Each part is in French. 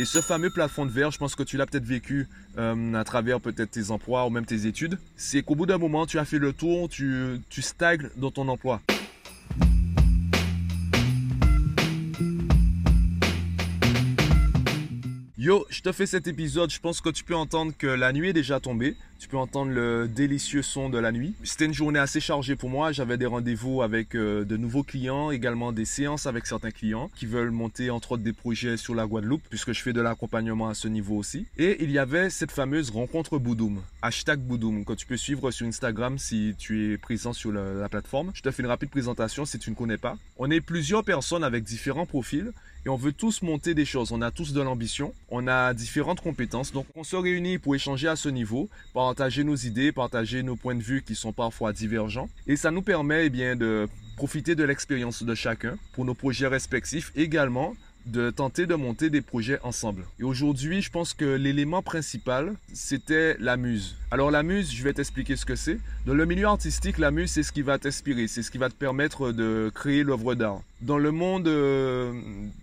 Et ce fameux plafond de verre, je pense que tu l'as peut-être vécu euh, à travers peut-être tes emplois ou même tes études, c'est qu'au bout d'un moment, tu as fait le tour, tu, tu stagnes dans ton emploi. Yo, je te fais cet épisode, je pense que tu peux entendre que la nuit est déjà tombée. Tu peux entendre le délicieux son de la nuit. C'était une journée assez chargée pour moi. J'avais des rendez-vous avec euh, de nouveaux clients, également des séances avec certains clients qui veulent monter entre autres des projets sur la Guadeloupe, puisque je fais de l'accompagnement à ce niveau aussi. Et il y avait cette fameuse rencontre Boudoum, hashtag Boudoum, que tu peux suivre sur Instagram si tu es présent sur la, la plateforme. Je te fais une rapide présentation si tu ne connais pas. On est plusieurs personnes avec différents profils et on veut tous monter des choses. On a tous de l'ambition, on a différentes compétences. Donc on se réunit pour échanger à ce niveau, partager nos idées, partager nos points de vue qui sont parfois divergents. Et ça nous permet eh de profiter de l'expérience de chacun pour nos projets respectifs également de tenter de monter des projets ensemble. Et aujourd'hui, je pense que l'élément principal, c'était la muse. Alors la muse, je vais t'expliquer ce que c'est. Dans le milieu artistique, la muse, c'est ce qui va t'inspirer, c'est ce qui va te permettre de créer l'œuvre d'art. Dans le monde euh,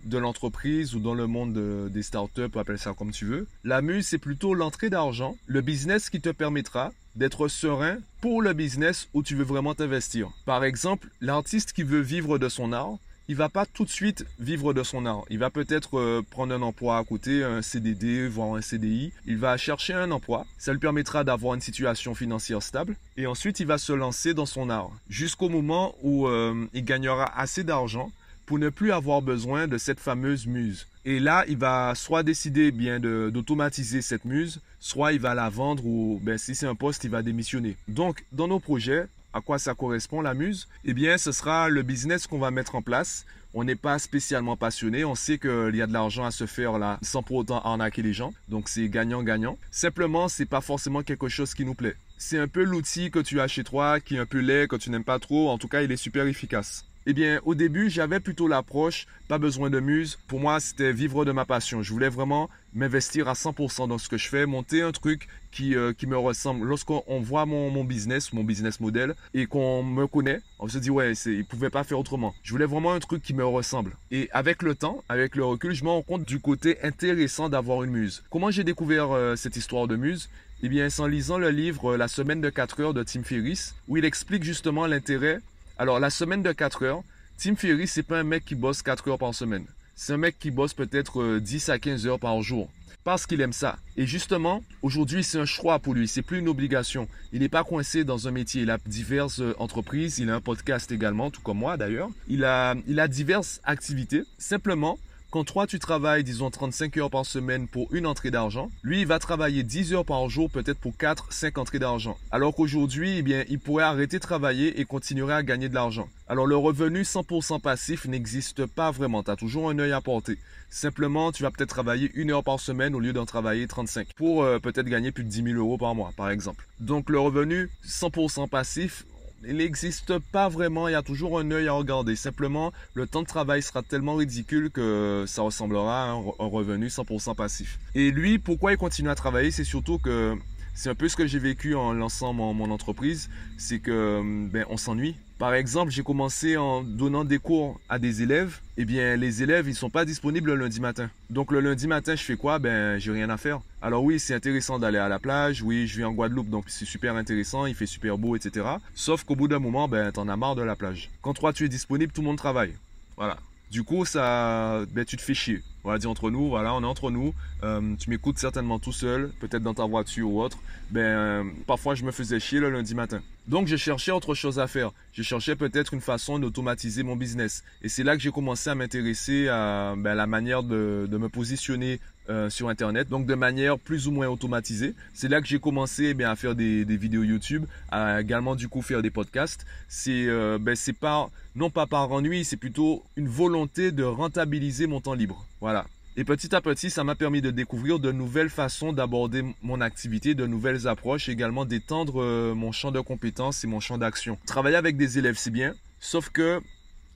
de l'entreprise ou dans le monde des startups, appelle ça comme tu veux, la muse, c'est plutôt l'entrée d'argent, le business qui te permettra d'être serein pour le business où tu veux vraiment t'investir. Par exemple, l'artiste qui veut vivre de son art, il va pas tout de suite vivre de son art. Il va peut-être euh, prendre un emploi à côté, un CDD, voire un CDI. Il va chercher un emploi. Ça lui permettra d'avoir une situation financière stable. Et ensuite, il va se lancer dans son art. Jusqu'au moment où euh, il gagnera assez d'argent pour ne plus avoir besoin de cette fameuse muse. Et là, il va soit décider bien d'automatiser cette muse, soit il va la vendre ou ben, si c'est un poste, il va démissionner. Donc, dans nos projets, à quoi ça correspond la muse Eh bien, ce sera le business qu'on va mettre en place. On n'est pas spécialement passionné, on sait qu'il y a de l'argent à se faire là sans pour autant arnaquer les gens. Donc c'est gagnant-gagnant. Simplement, c'est pas forcément quelque chose qui nous plaît. C'est un peu l'outil que tu as chez toi qui est un peu laid, que tu n'aimes pas trop. En tout cas, il est super efficace. Eh bien, au début, j'avais plutôt l'approche, pas besoin de muse. Pour moi, c'était vivre de ma passion. Je voulais vraiment m'investir à 100% dans ce que je fais, monter un truc qui, euh, qui me ressemble. Lorsqu'on voit mon, mon, business, mon business model, et qu'on me connaît, on se dit, ouais, il ne pouvait pas faire autrement. Je voulais vraiment un truc qui me ressemble. Et avec le temps, avec le recul, je me rends compte du côté intéressant d'avoir une muse. Comment j'ai découvert euh, cette histoire de muse? Eh bien, c'est en lisant le livre La semaine de 4 heures de Tim Ferriss, où il explique justement l'intérêt alors, la semaine de 4 heures, Tim Ferriss, c'est pas un mec qui bosse 4 heures par semaine. C'est un mec qui bosse peut-être 10 euh, à 15 heures par jour. Parce qu'il aime ça. Et justement, aujourd'hui, c'est un choix pour lui. C'est plus une obligation. Il n'est pas coincé dans un métier. Il a diverses euh, entreprises. Il a un podcast également, tout comme moi d'ailleurs. Il a, il a diverses activités. Simplement, quand toi, tu travailles, disons, 35 heures par semaine pour une entrée d'argent, lui, il va travailler 10 heures par jour, peut-être pour 4, 5 entrées d'argent. Alors qu'aujourd'hui, eh bien, il pourrait arrêter de travailler et continuerait à gagner de l'argent. Alors, le revenu 100% passif n'existe pas vraiment. Tu as toujours un œil à porter. Simplement, tu vas peut-être travailler une heure par semaine au lieu d'en travailler 35 pour euh, peut-être gagner plus de 10 000 euros par mois, par exemple. Donc, le revenu 100% passif, il n'existe pas vraiment, il y a toujours un œil à regarder. Simplement, le temps de travail sera tellement ridicule que ça ressemblera à un, revenu 100% passif. Et lui, pourquoi il continue à travailler? C'est surtout que c'est un peu ce que j'ai vécu en lançant mon, entreprise, c'est que ben, on s'ennuie. Par exemple, j'ai commencé en donnant des cours à des élèves. Eh bien, les élèves, ils sont pas disponibles le lundi matin. Donc le lundi matin, je fais quoi? Ben, j'ai rien à faire. Alors oui, c'est intéressant d'aller à la plage. Oui, je vis en Guadeloupe, donc c'est super intéressant. Il fait super beau, etc. Sauf qu'au bout d'un moment, ben, t'en as marre de la plage. Quand toi tu es disponible, tout le monde travaille. Voilà. Du coup, ça, ben, tu te fais chier. On va dire entre nous, voilà, on est entre nous. Euh, tu m'écoutes certainement tout seul, peut-être dans ta voiture ou autre. Ben, euh, parfois, je me faisais chier le lundi matin. Donc, je cherchais autre chose à faire. Je cherchais peut-être une façon d'automatiser mon business. Et c'est là que j'ai commencé à m'intéresser à ben, la manière de, me positionner euh, sur Internet, donc de manière plus ou moins automatisée. C'est là que j'ai commencé eh à faire des, vidéos YouTube, à également du coup faire des podcasts. C'est ben, non pas par ennui, c'est plutôt une volonté de rentabiliser mon temps libre. Voilà. Et petit à petit, ça m'a permis de découvrir de nouvelles façons d'aborder mon activité, de nouvelles approches, également d'étendre euh, mon champ de compétences et mon champ d'action. Travailler avec des élèves, c'est bien, sauf que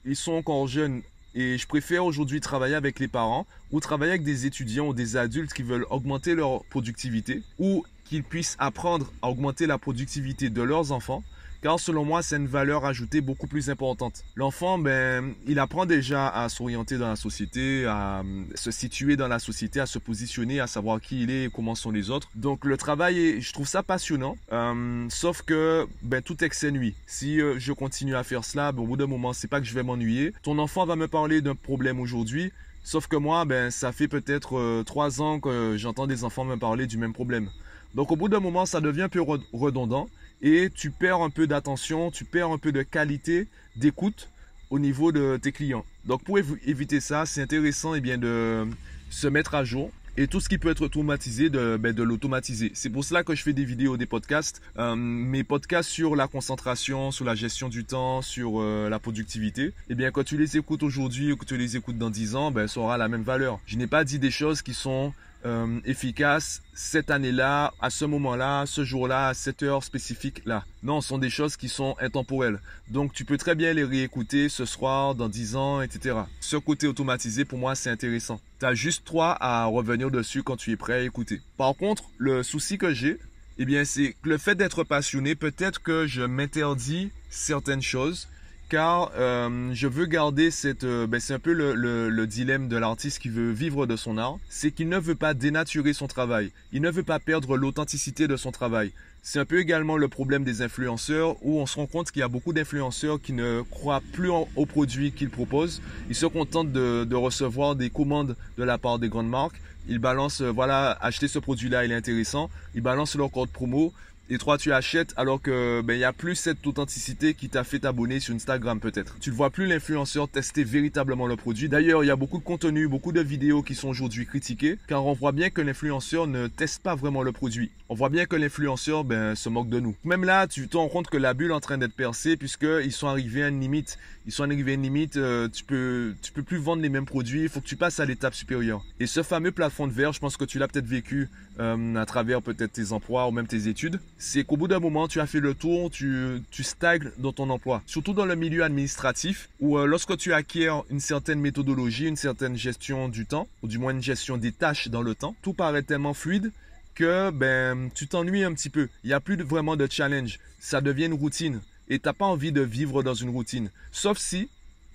ils sont encore jeunes et je préfère aujourd'hui travailler avec les parents ou travailler avec des étudiants ou des adultes qui veulent augmenter leur productivité ou qu'ils puissent apprendre à augmenter la productivité de leurs enfants car selon moi, c'est une valeur ajoutée beaucoup plus importante. L'enfant, ben, il apprend déjà à s'orienter dans la société, à euh, se situer dans la société, à se positionner, à savoir qui il est et comment sont les autres. Donc le travail, je trouve ça passionnant, euh, sauf que ben, tout excès nuit. Si euh, je continue à faire cela, ben, au bout d'un moment, c'est pas que je vais m'ennuyer. Ton enfant va me parler d'un problème aujourd'hui, Sauf que moi, ben, ça fait peut-être trois ans que j'entends des enfants me parler du même problème. Donc au bout d'un moment, ça devient un peu redondant et tu perds un peu d'attention, tu perds un peu de qualité d'écoute au niveau de tes clients. Donc pour éviter ça, c'est intéressant eh bien, de se mettre à jour et tout ce qui peut être automatisé, de, ben, de l'automatiser. C'est pour cela que je fais des vidéos, des podcasts. Euh, mes podcasts sur la concentration, sur la gestion du temps, sur euh, la productivité. Eh bien, quand tu les écoutes aujourd'hui ou que tu les écoutes dans 10 ans, ben, ça aura la même valeur. Je n'ai pas dit des choses qui sont euh, efficaces cette année-là, à ce moment-là, ce jour-là, à cette heure spécifique là. Non, ce sont des choses qui sont intemporelles. Donc tu peux très bien les réécouter ce soir, dans 10 ans, etc. Ce côté automatisé, pour moi, c'est intéressant. Tu as juste toi à revenir dessus quand tu es prêt à écouter. Par contre, le souci que j'ai, eh bien, c'est le fait d'être passionné, peut-être que je m'interdis certaines choses car euh, je veux garder cette... Euh, ben c'est un peu le, le, dilemme de l'artiste qui veut vivre de son art, c'est qu'il ne veut pas dénaturer son travail, il ne veut pas perdre l'authenticité de son travail. C'est un peu également le problème des influenceurs où on se rend compte qu'il y a beaucoup d'influenceurs qui ne croient plus aux produits qu'ils proposent. Ils se contentent de, de, recevoir des commandes de la part des grandes marques. Ils balancent, euh, voilà, acheter ce produit-là, il est intéressant. Ils balancent leur code promo et trois tu achètes alors que ben il y a plus cette authenticité qui t'a fait t'abonner sur Instagram peut-être. Tu ne vois plus l'influenceur tester véritablement le produit. D'ailleurs, il y a beaucoup de contenu, beaucoup de vidéos qui sont aujourd'hui critiquées car on voit bien que l'influenceur ne teste pas vraiment le produit. On voit bien que l'influenceur ben se moque de nous. Même là, tu te rends compte que la bulle est en train d'être percée puisque ils sont arrivés à une limite. Ils sont arrivés à une limite, euh, tu peux tu peux plus vendre les mêmes produits, il faut que tu passes à l'étape supérieure. Et ce fameux plafond de verre, je pense que tu l'as peut-être vécu euh, à travers peut-être tes emplois ou même tes études c'est qu'au bout d'un moment, tu as fait le tour, tu, tu stagnes dans ton emploi. Surtout dans le milieu administratif, où euh, lorsque tu acquiers une certaine méthodologie, une certaine gestion du temps, ou du moins une gestion des tâches dans le temps, tout paraît tellement fluide que ben, tu t'ennuies un petit peu. Il n'y a plus vraiment de challenge. Ça devient une routine. Et tu n'as pas envie de vivre dans une routine. Sauf si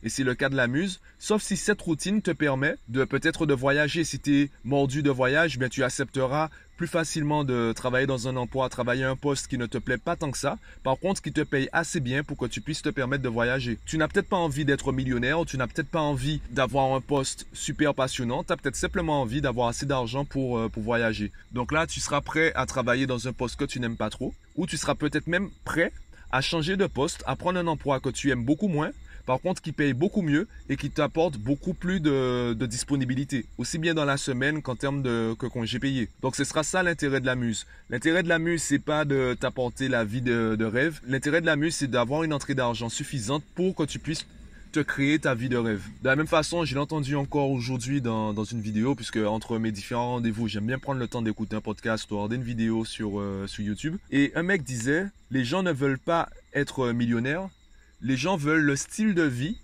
et c'est le cas de la muse, sauf si cette routine te permet de peut-être de voyager. Si tu es mordu de voyage, bien tu accepteras plus facilement de travailler dans un emploi, travailler un poste qui ne te plaît pas tant que ça, par contre qui te paye assez bien pour que tu puisses te permettre de voyager. Tu n'as peut-être pas envie d'être millionnaire, tu n'as peut-être pas envie d'avoir un poste super passionnant, tu as peut-être simplement envie d'avoir assez d'argent pour, euh, pour voyager. Donc là, tu seras prêt à travailler dans un poste que tu n'aimes pas trop, ou tu seras peut-être même prêt à changer de poste, à prendre un emploi que tu aimes beaucoup moins, par contre qui paye beaucoup mieux et qui t'apporte beaucoup plus de, disponibilité, aussi bien dans la semaine qu'en termes de que congé payé. Donc ce sera ça l'intérêt de la muse. L'intérêt de la muse, c'est pas de t'apporter la vie de, rêve. L'intérêt de la muse, c'est d'avoir une entrée d'argent suffisante pour que tu puisses te créer ta vie de rêve. De la même façon, j'ai entendu encore aujourd'hui dans, une vidéo, puisque entre mes différents rendez-vous, j'aime bien prendre le temps d'écouter un podcast ou regarder une vidéo sur, euh, sur YouTube. Et un mec disait, les gens ne veulent pas être millionnaires, les gens veulent le style de vie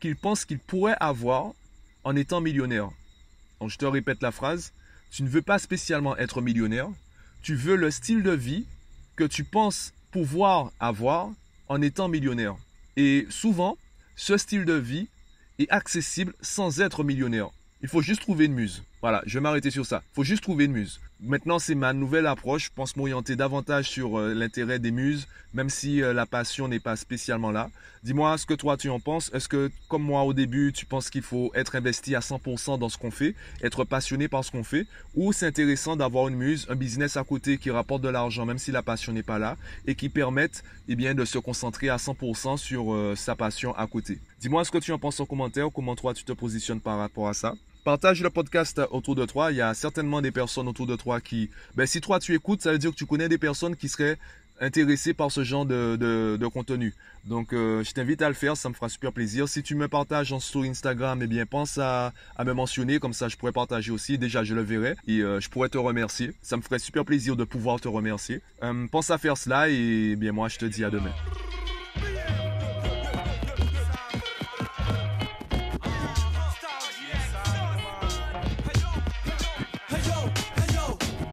qu'ils pensent qu'ils pourraient avoir en étant millionnaire. Donc je te répète la phrase, tu ne veux pas spécialement être millionnaire, tu veux le style de vie que tu penses pouvoir avoir en étant millionnaire. Et souvent, ce style de vie est accessible sans être millionnaire. Il faut juste trouver une muse. Voilà, je vais m'arrêter sur ça. Faut juste trouver une muse. Maintenant, c'est ma nouvelle approche. Je pense m'orienter davantage sur euh, l'intérêt des muses, même si euh, la passion n'est pas spécialement là. Dis-moi ce que toi tu en penses. Est-ce que, comme moi au début, tu penses qu'il faut être investi à 100% dans ce qu'on fait, être passionné par ce qu'on fait, ou c'est intéressant d'avoir une muse, un business à côté qui rapporte de l'argent, même si la passion n'est pas là, et qui permette eh bien, de se concentrer à 100% sur euh, sa passion à côté? Dis-moi ce que tu en penses en commentaire, comment toi tu te positionnes par rapport à ça? Partage le podcast autour de toi. Il y a certainement des personnes autour de toi qui, ben, si toi tu écoutes, ça veut dire que tu connais des personnes qui seraient intéressées par ce genre de, de, contenu. Donc, euh, je t'invite à le faire, ça me fera super plaisir. Si tu me partages sur Instagram, eh bien, pense à, à, me mentionner, comme ça je pourrais partager aussi. Déjà, je le verrai et euh, je pourrais te remercier. Ça me ferait super plaisir de pouvoir te remercier. Euh, pense à faire cela et eh bien, moi, je te dis à demain.